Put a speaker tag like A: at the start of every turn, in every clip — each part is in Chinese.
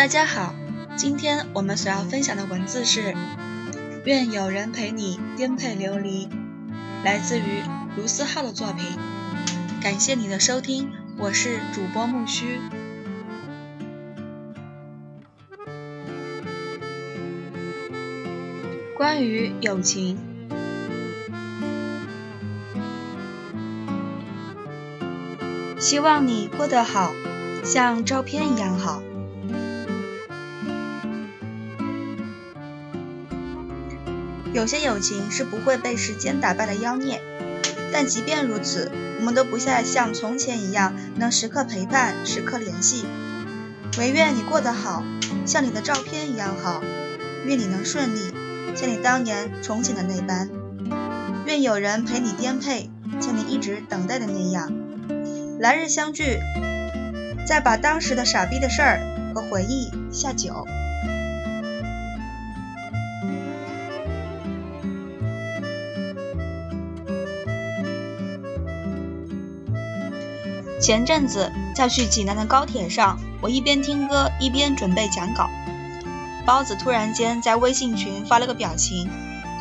A: 大家好，今天我们所要分享的文字是“愿有人陪你颠沛流离”，来自于卢思浩的作品。感谢你的收听，我是主播木须。关于友情，希望你过得好，像照片一样好。有些友情是不会被时间打败的妖孽，但即便如此，我们都不再像从前一样能时刻陪伴、时刻联系。唯愿你过得好，像你的照片一样好；愿你能顺利，像你当年憧憬的那般；愿有人陪你颠沛，像你一直等待的那样。来日相聚，再把当时的傻逼的事儿和回忆下酒。前阵子在去济南的高铁上，我一边听歌一边准备讲稿。包子突然间在微信群发了个表情，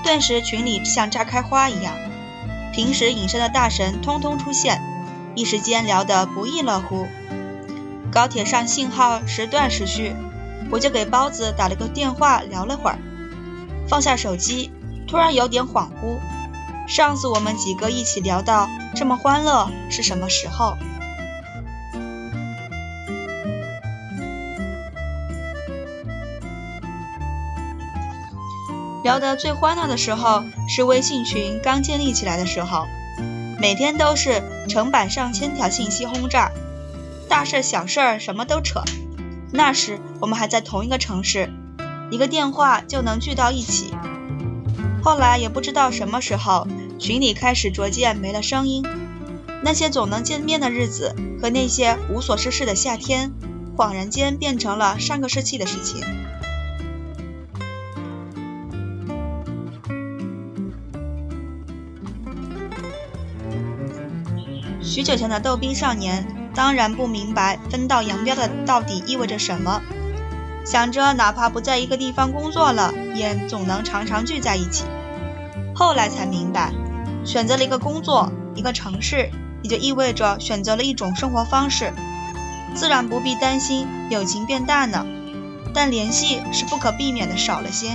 A: 顿时群里像炸开花一样，平时隐身的大神通通出现，一时间聊得不亦乐乎。高铁上信号时断时续，我就给包子打了个电话聊了会儿，放下手机，突然有点恍惚，上次我们几个一起聊到这么欢乐是什么时候？聊得最欢乐的时候是微信群刚建立起来的时候，每天都是成百上千条信息轰炸，大事小事儿什么都扯。那时我们还在同一个城市，一个电话就能聚到一起。后来也不知道什么时候，群里开始逐渐没了声音，那些总能见面的日子和那些无所事事的夏天，恍然间变成了上个世纪的事情。许久前的逗逼少年，当然不明白分道扬镳的到底意味着什么。想着哪怕不在一个地方工作了，也总能常常聚在一起。后来才明白，选择了一个工作，一个城市，也就意味着选择了一种生活方式，自然不必担心友情变淡了，但联系是不可避免的少了些。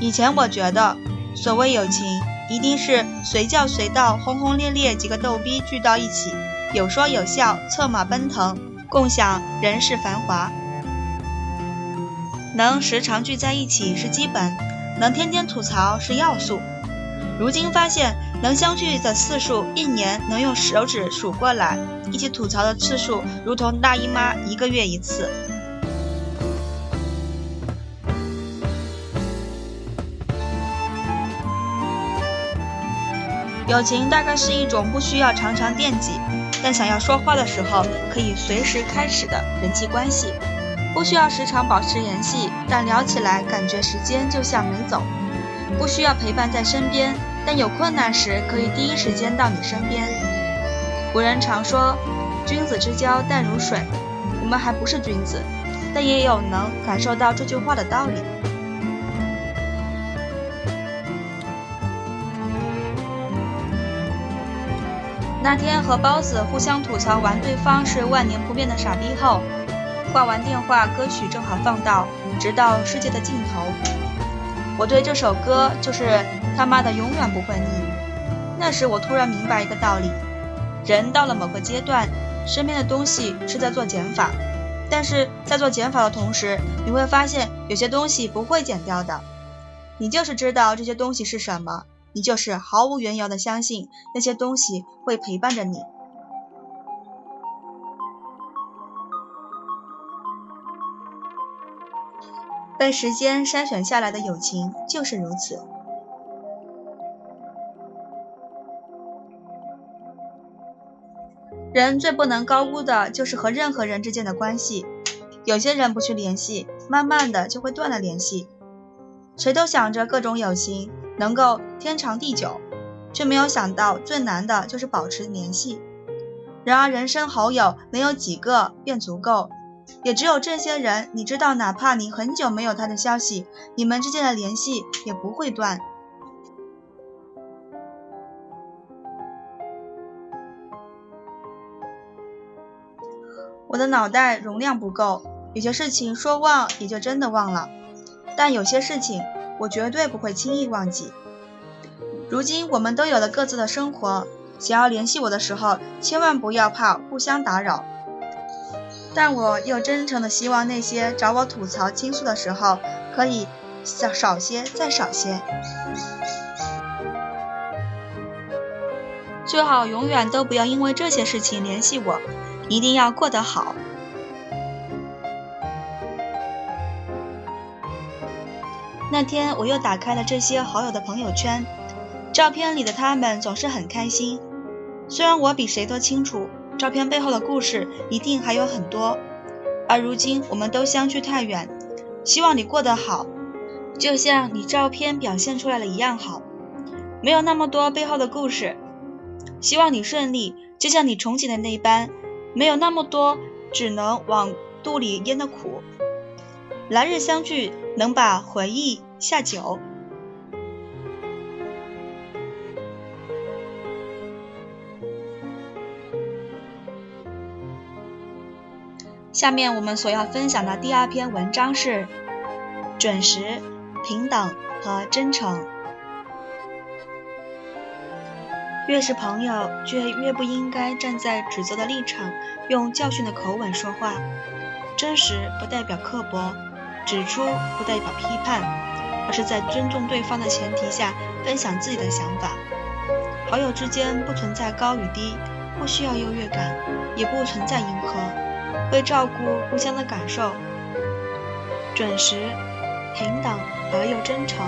A: 以前我觉得。所谓友情，一定是随叫随到、轰轰烈烈几个逗逼聚到一起，有说有笑，策马奔腾，共享人世繁华。能时常聚在一起是基本，能天天吐槽是要素。如今发现，能相聚的次数，一年能用手指数过来；一起吐槽的次数，如同大姨妈一个月一次。友情大概是一种不需要常常惦记，但想要说话的时候可以随时开始的人际关系；不需要时常保持联系，但聊起来感觉时间就像没走；不需要陪伴在身边，但有困难时可以第一时间到你身边。古人常说“君子之交淡如水”，我们还不是君子，但也有能感受到这句话的道理。那天和包子互相吐槽完对方是万年不变的傻逼后，挂完电话，歌曲正好放到《直到世界的尽头》。我对这首歌就是他妈的永远不会腻。那时我突然明白一个道理：人到了某个阶段，身边的东西是在做减法，但是在做减法的同时，你会发现有些东西不会减掉的。你就是知道这些东西是什么。你就是毫无缘由的相信那些东西会陪伴着你。被时间筛选下来的友情就是如此。人最不能高估的就是和任何人之间的关系。有些人不去联系，慢慢的就会断了联系。谁都想着各种友情。能够天长地久，却没有想到最难的就是保持联系。然而，人生好友能有几个便足够，也只有这些人，你知道，哪怕你很久没有他的消息，你们之间的联系也不会断。我的脑袋容量不够，有些事情说忘也就真的忘了，但有些事情我绝对不会轻易忘记。如今我们都有了各自的生活。想要联系我的时候，千万不要怕互相打扰。但我又真诚的希望那些找我吐槽倾诉的时候，可以少少些，再少些。最好永远都不要因为这些事情联系我，一定要过得好。那天我又打开了这些好友的朋友圈，照片里的他们总是很开心。虽然我比谁都清楚，照片背后的故事一定还有很多，而如今我们都相距太远，希望你过得好，就像你照片表现出来的一样好，没有那么多背后的故事，希望你顺利，就像你憧憬的那般，没有那么多只能往肚里咽的苦，来日相聚，能把回忆下酒。下面我们所要分享的第二篇文章是准时、平等和真诚。越是朋友，就越不应该站在指责的立场，用教训的口吻说话。真实不代表刻薄，指出不代表批判，而是在尊重对方的前提下分享自己的想法。好友之间不存在高与低，不需要优越感，也不存在迎合。会照顾互相的感受，准时、平等而又真诚。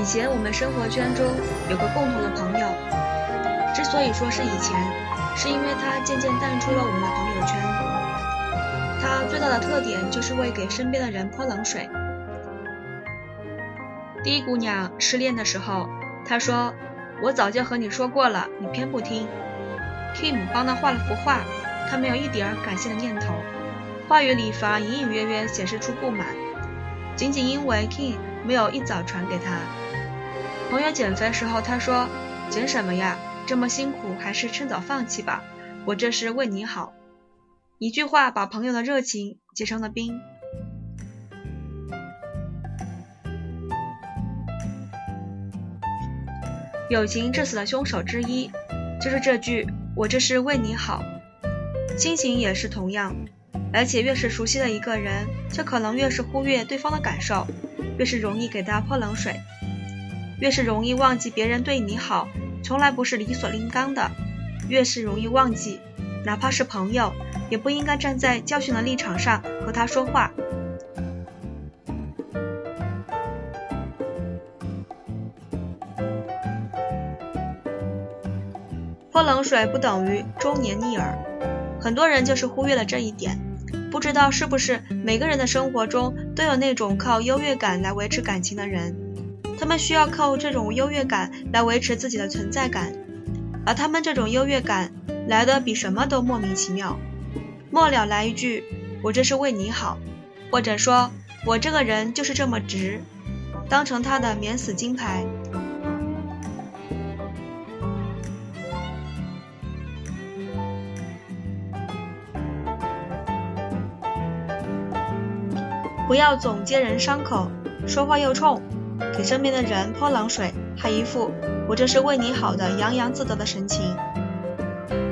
A: 以前我们生活圈中有个共同的朋友，所以说是以前，是因为他渐渐淡出了我们的朋友圈。他最大的特点就是会给身边的人泼冷水。第一姑娘失恋的时候。他说：“我早就和你说过了，你偏不听。” Kim 帮他画了幅画，他没有一点感谢的念头，话语里反而隐隐约约显示出不满，仅仅因为 Kim 没有一早传给他。朋友减肥时候，他说：“减什么呀？这么辛苦，还是趁早放弃吧。我这是为你好。”一句话把朋友的热情结成了冰。友情致死的凶手之一，就是这句“我这是为你好”。亲情也是同样，而且越是熟悉的一个人，就可能越是忽略对方的感受，越是容易给他泼冷水，越是容易忘记别人对你好，从来不是理所应当的，越是容易忘记，哪怕是朋友，也不应该站在教训的立场上和他说话。泼冷水不等于忠言逆耳，很多人就是忽略了这一点，不知道是不是每个人的生活中都有那种靠优越感来维持感情的人，他们需要靠这种优越感来维持自己的存在感，而他们这种优越感来的比什么都莫名其妙，末了来一句“我这是为你好”，或者说我这个人就是这么直，当成他的免死金牌。不要总揭人伤口，说话又冲，给身边的人泼冷水，还一副我这是为你好的洋洋自得的神情。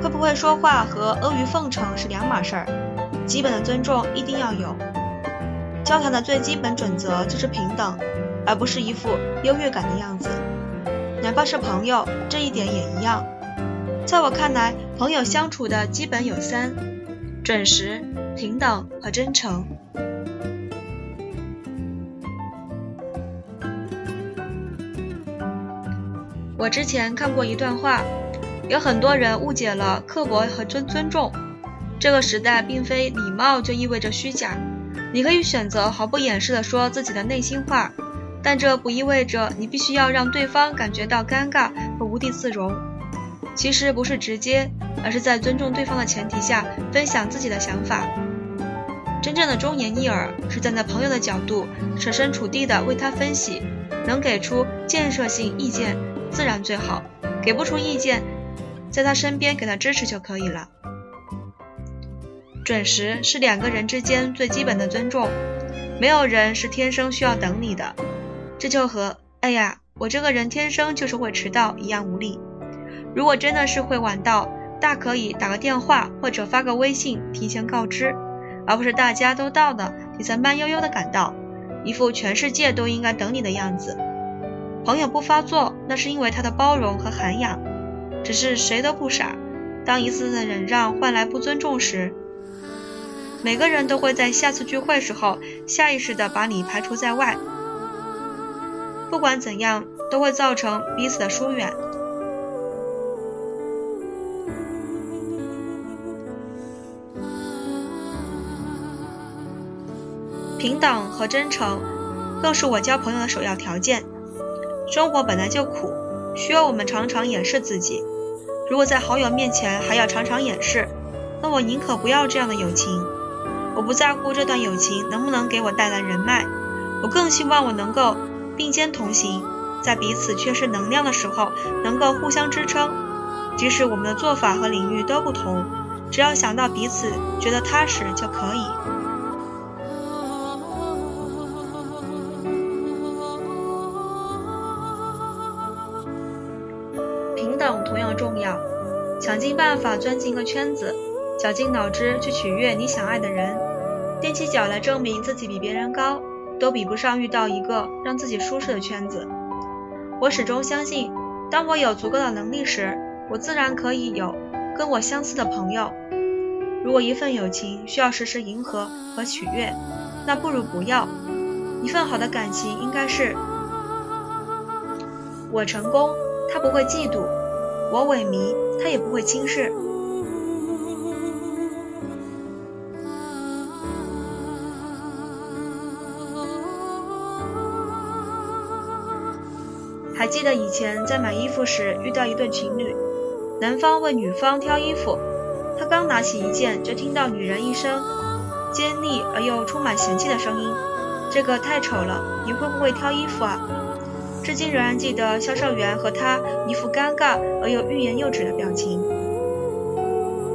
A: 会不会说话和阿谀奉承是两码事儿，基本的尊重一定要有。交谈的最基本准则就是平等，而不是一副优越感的样子。哪怕是朋友，这一点也一样。在我看来，朋友相处的基本有三：准时、平等和真诚。我之前看过一段话，有很多人误解了刻薄和尊尊重。这个时代并非礼貌就意味着虚假，你可以选择毫不掩饰地说自己的内心话，但这不意味着你必须要让对方感觉到尴尬和无地自容。其实不是直接，而是在尊重对方的前提下分享自己的想法。真正的忠言逆耳是站在朋友的角度，设身处地的为他分析，能给出建设性意见自然最好，给不出意见，在他身边给他支持就可以了。准时是两个人之间最基本的尊重，没有人是天生需要等你的，这就和“哎呀，我这个人天生就是会迟到”一样无力。如果真的是会晚到，大可以打个电话或者发个微信提前告知。而不是大家都到了，你才慢悠悠的赶到，一副全世界都应该等你的样子。朋友不发作，那是因为他的包容和涵养。只是谁都不傻，当一次次的忍让换来不尊重时，每个人都会在下次聚会时候下意识的把你排除在外。不管怎样，都会造成彼此的疏远。平等和真诚，更是我交朋友的首要条件。生活本来就苦，需要我们常常掩饰自己。如果在好友面前还要常常掩饰，那我宁可不要这样的友情。我不在乎这段友情能不能给我带来人脉，我更希望我能够并肩同行，在彼此缺失能量的时候能够互相支撑。即使我们的做法和领域都不同，只要想到彼此觉得踏实就可以。尽办法钻进一个圈子，绞尽脑汁去取悦你想爱的人，踮起脚来证明自己比别人高，都比不上遇到一个让自己舒适的圈子。我始终相信，当我有足够的能力时，我自然可以有跟我相似的朋友。如果一份友情需要时时迎合和取悦，那不如不要。一份好的感情应该是，我成功，他不会嫉妒。我萎靡，他也不会轻视。还记得以前在买衣服时遇到一对情侣，男方为女方挑衣服，他刚拿起一件，就听到女人一声尖利而又充满嫌弃的声音：“这个太丑了，你会不会挑衣服啊？”至今仍然记得销售员和他一副尴尬而又欲言又止的表情。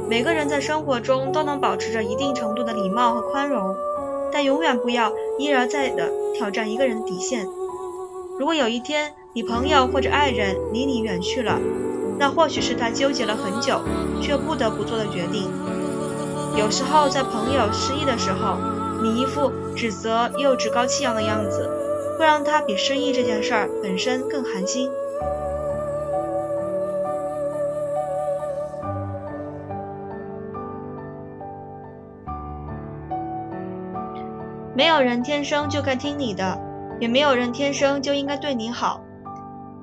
A: 每个人在生活中都能保持着一定程度的礼貌和宽容，但永远不要一而再的挑战一个人的底线。如果有一天你朋友或者爱人离你远去了，那或许是他纠结了很久却不得不做的决定。有时候在朋友失意的时候，你一副指责又趾高气扬的样子。会让他比失忆这件事儿本身更寒心。没有人天生就该听你的，也没有人天生就应该对你好。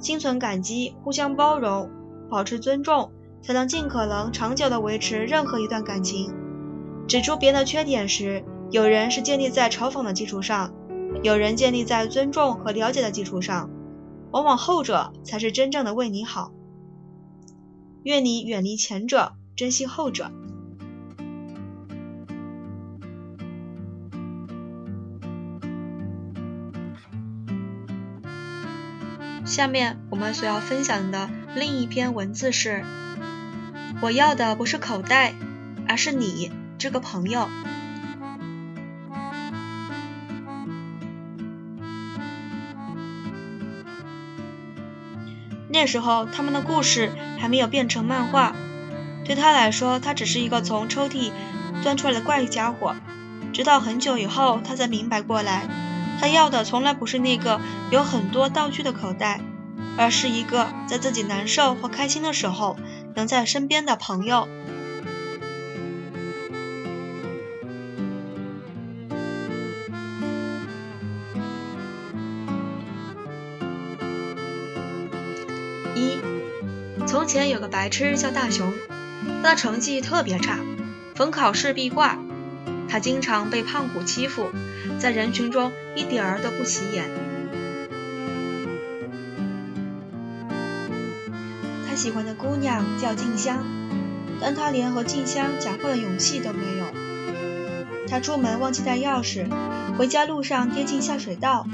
A: 心存感激，互相包容，保持尊重，才能尽可能长久的维持任何一段感情。指出别人的缺点时，有人是建立在嘲讽的基础上。有人建立在尊重和了解的基础上，往往后者才是真正的为你好。愿你远离前者，珍惜后者。下面我们所要分享的另一篇文字是：我要的不是口袋，而是你这个朋友。那时候，他们的故事还没有变成漫画。对他来说，他只是一个从抽屉钻出来的怪家伙。直到很久以后，他才明白过来，他要的从来不是那个有很多道具的口袋，而是一个在自己难受或开心的时候能在身边的朋友。前有个白痴叫大熊，他的成绩特别差，逢考试必挂。他经常被胖虎欺负，在人群中一点儿都不起眼。他喜欢的姑娘叫静香，但他连和静香讲话的勇气都没有。他出门忘记带钥匙，回家路上跌进下水道，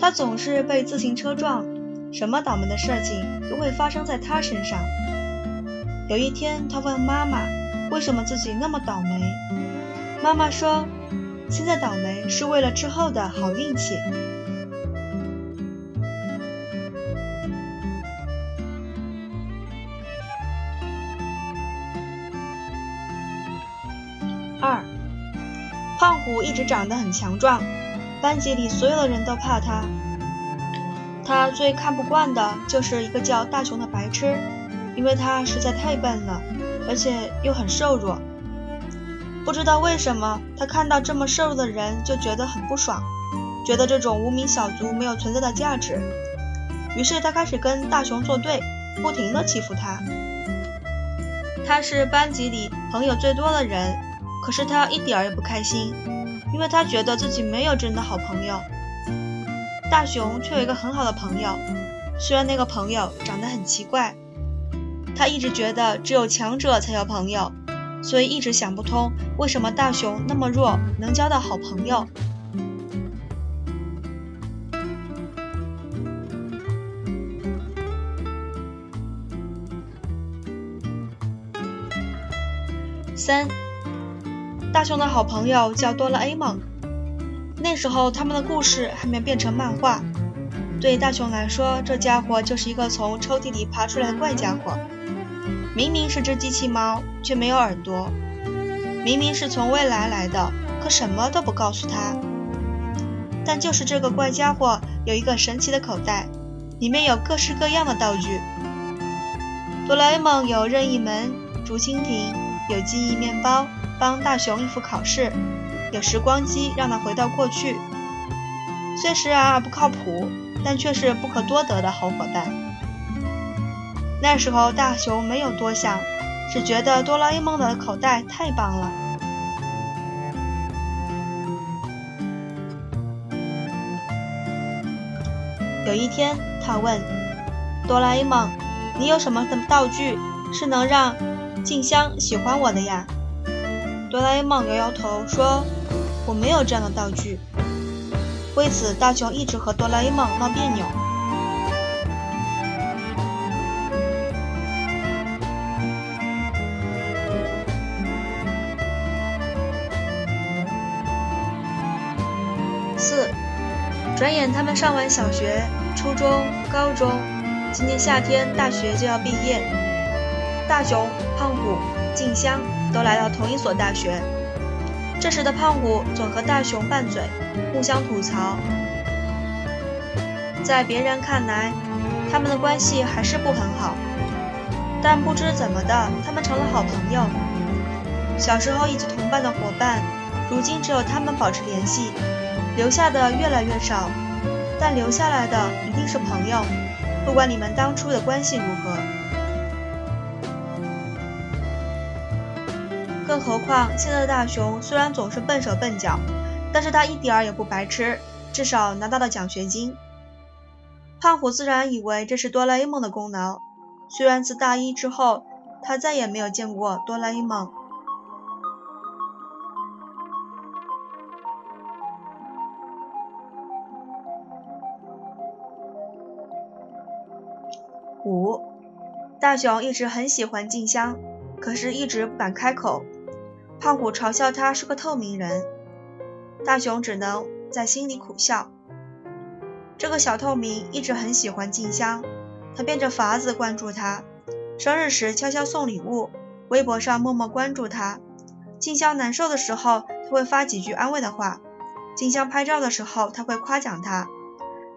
A: 他总是被自行车撞，什么倒霉的事情都会发生在他身上。有一天，他问妈妈：“为什么自己那么倒霉？”妈妈说：“现在倒霉是为了之后的好运气。”二，胖虎一直长得很强壮，班级里所有的人都怕他。他最看不惯的就是一个叫大雄的白痴，因为他实在太笨了，而且又很瘦弱。不知道为什么，他看到这么瘦弱的人就觉得很不爽，觉得这种无名小卒没有存在的价值。于是他开始跟大雄作对，不停地欺负他。他是班级里朋友最多的人。可是他一点儿也不开心，因为他觉得自己没有真的好朋友。大雄却有一个很好的朋友，虽然那个朋友长得很奇怪。他一直觉得只有强者才有朋友，所以一直想不通为什么大雄那么弱，能交到好朋友。三。大雄的好朋友叫哆啦 A 梦。那时候他们的故事还没变成漫画。对大雄来说，这家伙就是一个从抽屉里爬出来的怪家伙。明明是只机器猫，却没有耳朵；明明是从未来来的，可什么都不告诉他。但就是这个怪家伙有一个神奇的口袋，里面有各式各样的道具。哆啦 A 梦有任意门、竹蜻蜓，有记忆面包。帮大雄应付考试，有时光机让他回到过去。虽时而不靠谱，但却是不可多得的好伙伴。那时候大雄没有多想，只觉得哆啦 A 梦的口袋太棒了。有一天，他问哆啦 A 梦：“你有什么的道具是能让静香喜欢我的呀？”哆啦 A 梦摇摇头说：“我没有这样的道具。”为此，大雄一直和哆啦 A 梦闹别扭。四，转眼他们上完小学、初中、高中，今年夏天大学就要毕业。大雄、胖虎、静香。都来到同一所大学，这时的胖虎总和大雄拌嘴，互相吐槽。在别人看来，他们的关系还是不很好，但不知怎么的，他们成了好朋友。小时候一起同伴的伙伴，如今只有他们保持联系，留下的越来越少，但留下来的一定是朋友，不管你们当初的关系如何。更何况，现在的大雄虽然总是笨手笨脚，但是他一点儿也不白痴，至少拿到了奖学金。胖虎自然以为这是哆啦 A 梦的功劳，虽然自大一之后，他再也没有见过哆啦 A 梦。五，大雄一直很喜欢静香，可是一直不敢开口。胖虎嘲笑他是个透明人，大雄只能在心里苦笑。这个小透明一直很喜欢静香，他变着法子关注她。生日时悄悄送礼物，微博上默默关注她。静香难受的时候，他会发几句安慰的话；静香拍照的时候，他会夸奖她。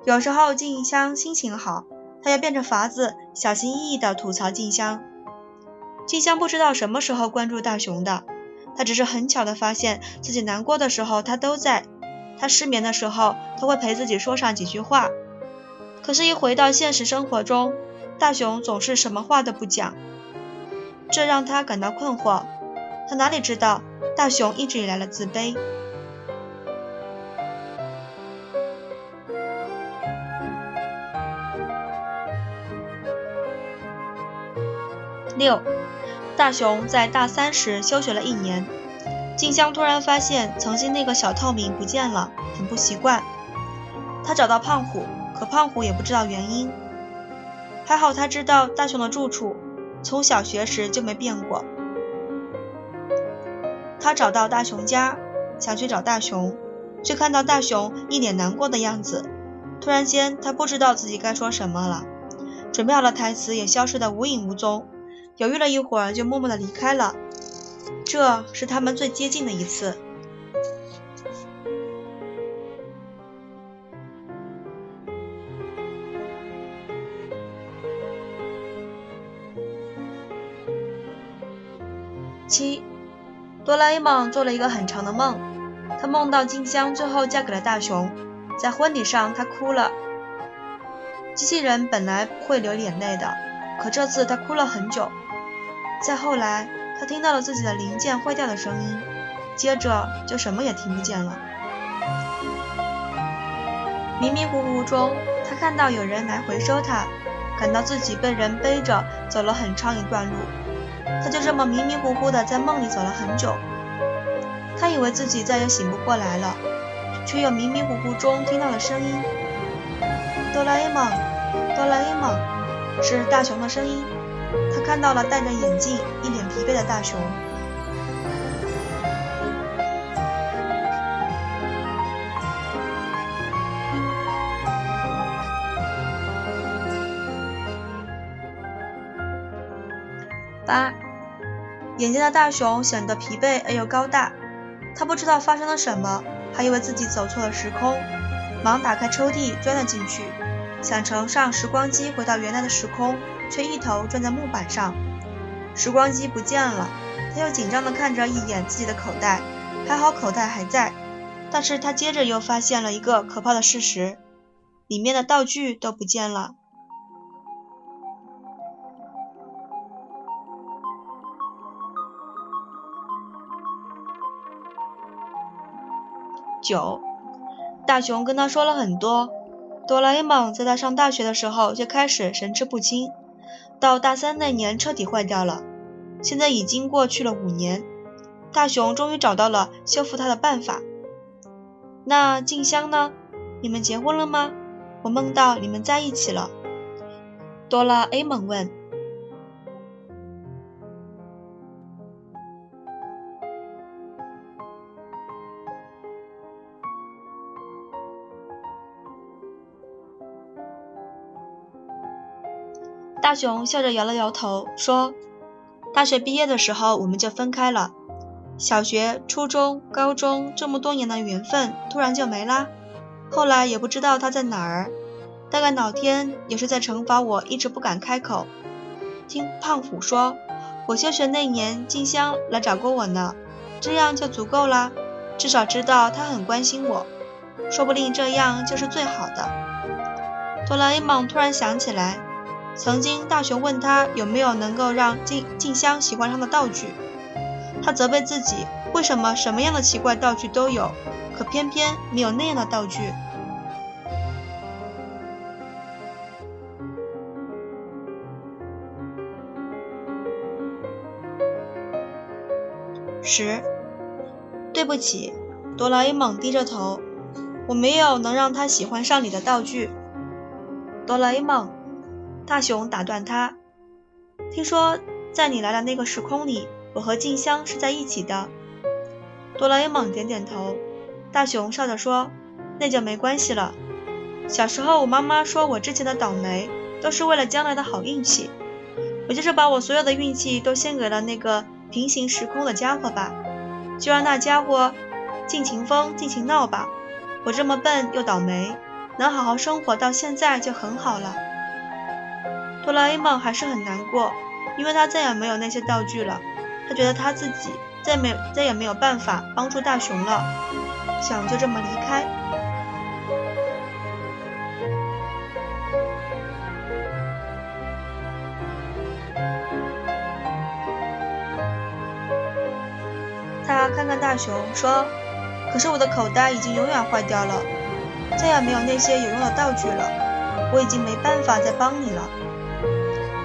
A: 有时候静香心情好，他要变着法子小心翼翼地吐槽静香。静香不知道什么时候关注大雄的。他只是很巧的发现自己难过的时候，他都在；他失眠的时候，他会陪自己说上几句话。可是，一回到现实生活中，大雄总是什么话都不讲，这让他感到困惑。他哪里知道，大雄一直以来的自卑。六，大雄在大三时休学了一年。静香突然发现曾经那个小透明不见了，很不习惯。他找到胖虎，可胖虎也不知道原因。还好他知道大雄的住处，从小学时就没变过。他找到大雄家，想去找大雄，却看到大雄一脸难过的样子。突然间，他不知道自己该说什么了，准备好的台词也消失得无影无踪。犹豫了一会儿，就默默地离开了。这是他们最接近的一次。七，哆啦 A 梦做了一个很长的梦，他梦到静香最后嫁给了大雄，在婚礼上他哭了。机器人本来不会流眼泪的，可这次他哭了很久。再后来，他听到了自己的零件坏掉的声音，接着就什么也听不见了。迷迷糊糊中，他看到有人来回收他，感到自己被人背着走了很长一段路。他就这么迷迷糊糊的在梦里走了很久，他以为自己再也醒不过来了，却又迷迷糊糊中听到了声音：“哆啦 A 梦，哆啦 A 梦，是大雄的声音。”他看到了戴着眼镜、一脸疲惫的大雄。八。眼前的大雄显得疲惫而又高大，他不知道发生了什么，还以为自己走错了时空，忙打开抽屉钻了进去，想乘上时光机回到原来的时空，却一头撞在木板上，时光机不见了。他又紧张地看着一眼自己的口袋，还好口袋还在，但是他接着又发现了一个可怕的事实，里面的道具都不见了。九，大雄跟他说了很多。哆啦 A 梦在他上大学的时候就开始神志不清，到大三那年彻底坏掉了。现在已经过去了五年，大雄终于找到了修复他的办法。那静香呢？你们结婚了吗？我梦到你们在一起了。哆啦 A 梦问。大雄笑着摇了摇头，说：“大学毕业的时候我们就分开了，小学、初中、高中这么多年的缘分突然就没啦。后来也不知道他在哪儿，大概老天也是在惩罚我一直不敢开口。听胖虎说，我休学那年静香来找过我呢，这样就足够啦，至少知道他很关心我，说不定这样就是最好的。”哆啦 A 梦突然想起来。曾经，大雄问他有没有能够让静静香喜欢上的道具，他责备自己为什么什么样的奇怪道具都有，可偏偏没有那样的道具。十，对不起，哆啦 A 梦低着头，我没有能让他喜欢上你的道具，哆啦 A 梦。大雄打断他：“听说在你来的那个时空里，我和静香是在一起的。”哆啦 A 梦点点头。大雄笑着说：“那就没关系了。小时候我妈妈说我之前的倒霉都是为了将来的好运气，我就是把我所有的运气都献给了那个平行时空的家伙吧，就让那家伙尽情疯尽情闹吧。我这么笨又倒霉，能好好生活到现在就很好了。”哆啦 A 梦还是很难过，因为他再也没有那些道具了。他觉得他自己再没再也没有办法帮助大雄了，想就这么离开。他看看大雄，说：“可是我的口袋已经永远坏掉了，再也没有那些有用的道具了，我已经没办法再帮你了。”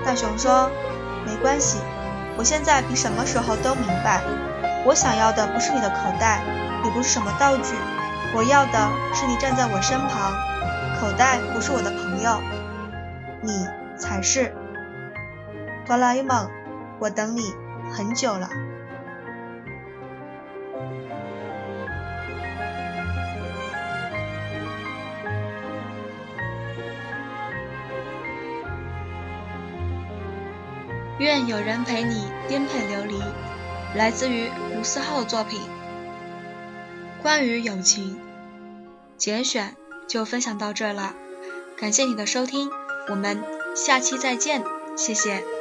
A: 大熊说：“没关系，我现在比什么时候都明白，我想要的不是你的口袋，也不是什么道具，我要的是你站在我身旁。口袋不是我的朋友，你才是。哆啦 A 梦，我等你很久了。愿有人陪你颠沛流离，来自于卢思浩作品。关于友情，节选就分享到这了，感谢你的收听，我们下期再见，谢谢。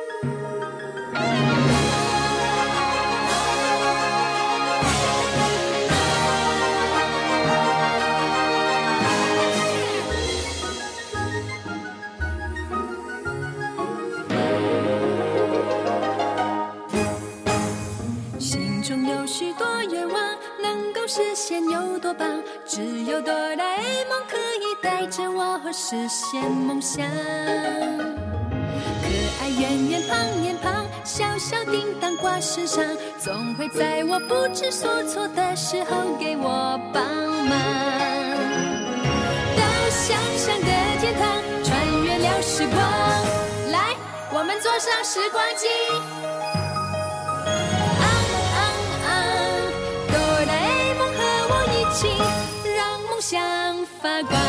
B: 着我实现梦想。可爱圆圆胖脸庞，小小叮当挂身上，总会在我不知所措的时候给我帮忙。到想象的天堂，穿越了时光，来，我们坐上时光机多啦 a 梦和我一起让梦想发光。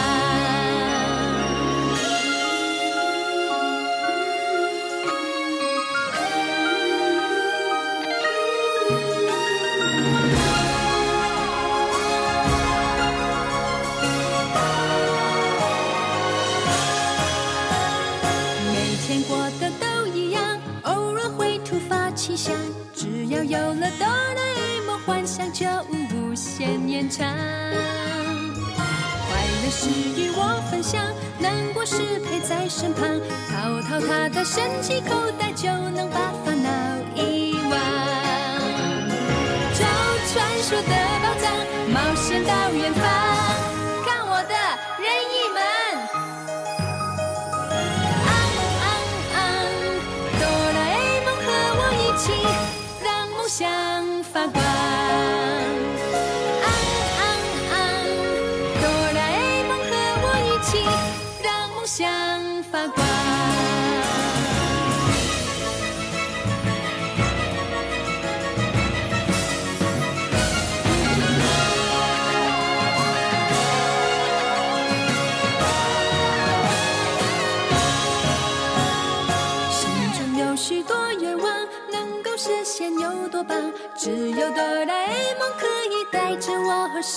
B: 只要有了哆啦 A 梦，幻想就无限延长快乐是与我分享，难过时陪在身旁。掏掏他的神奇口袋，就能把烦恼遗忘。找传说的宝藏，冒险到远方。看我的人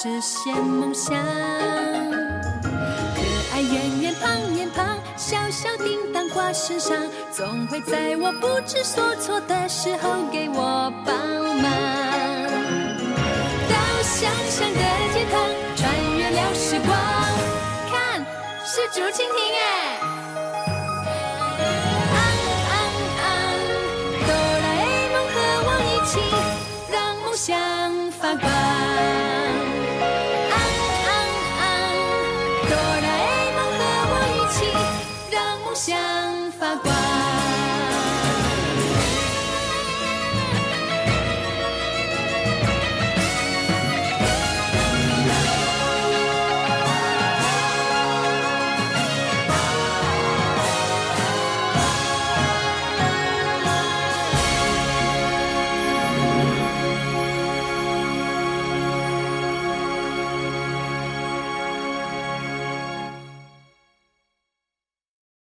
B: 实现梦想。可爱圆圆胖脸庞，小小叮当挂身上，总会在我不知所措的时候给我帮忙。到想象的天堂，穿越了时光，看，是竹蜻蜓哎。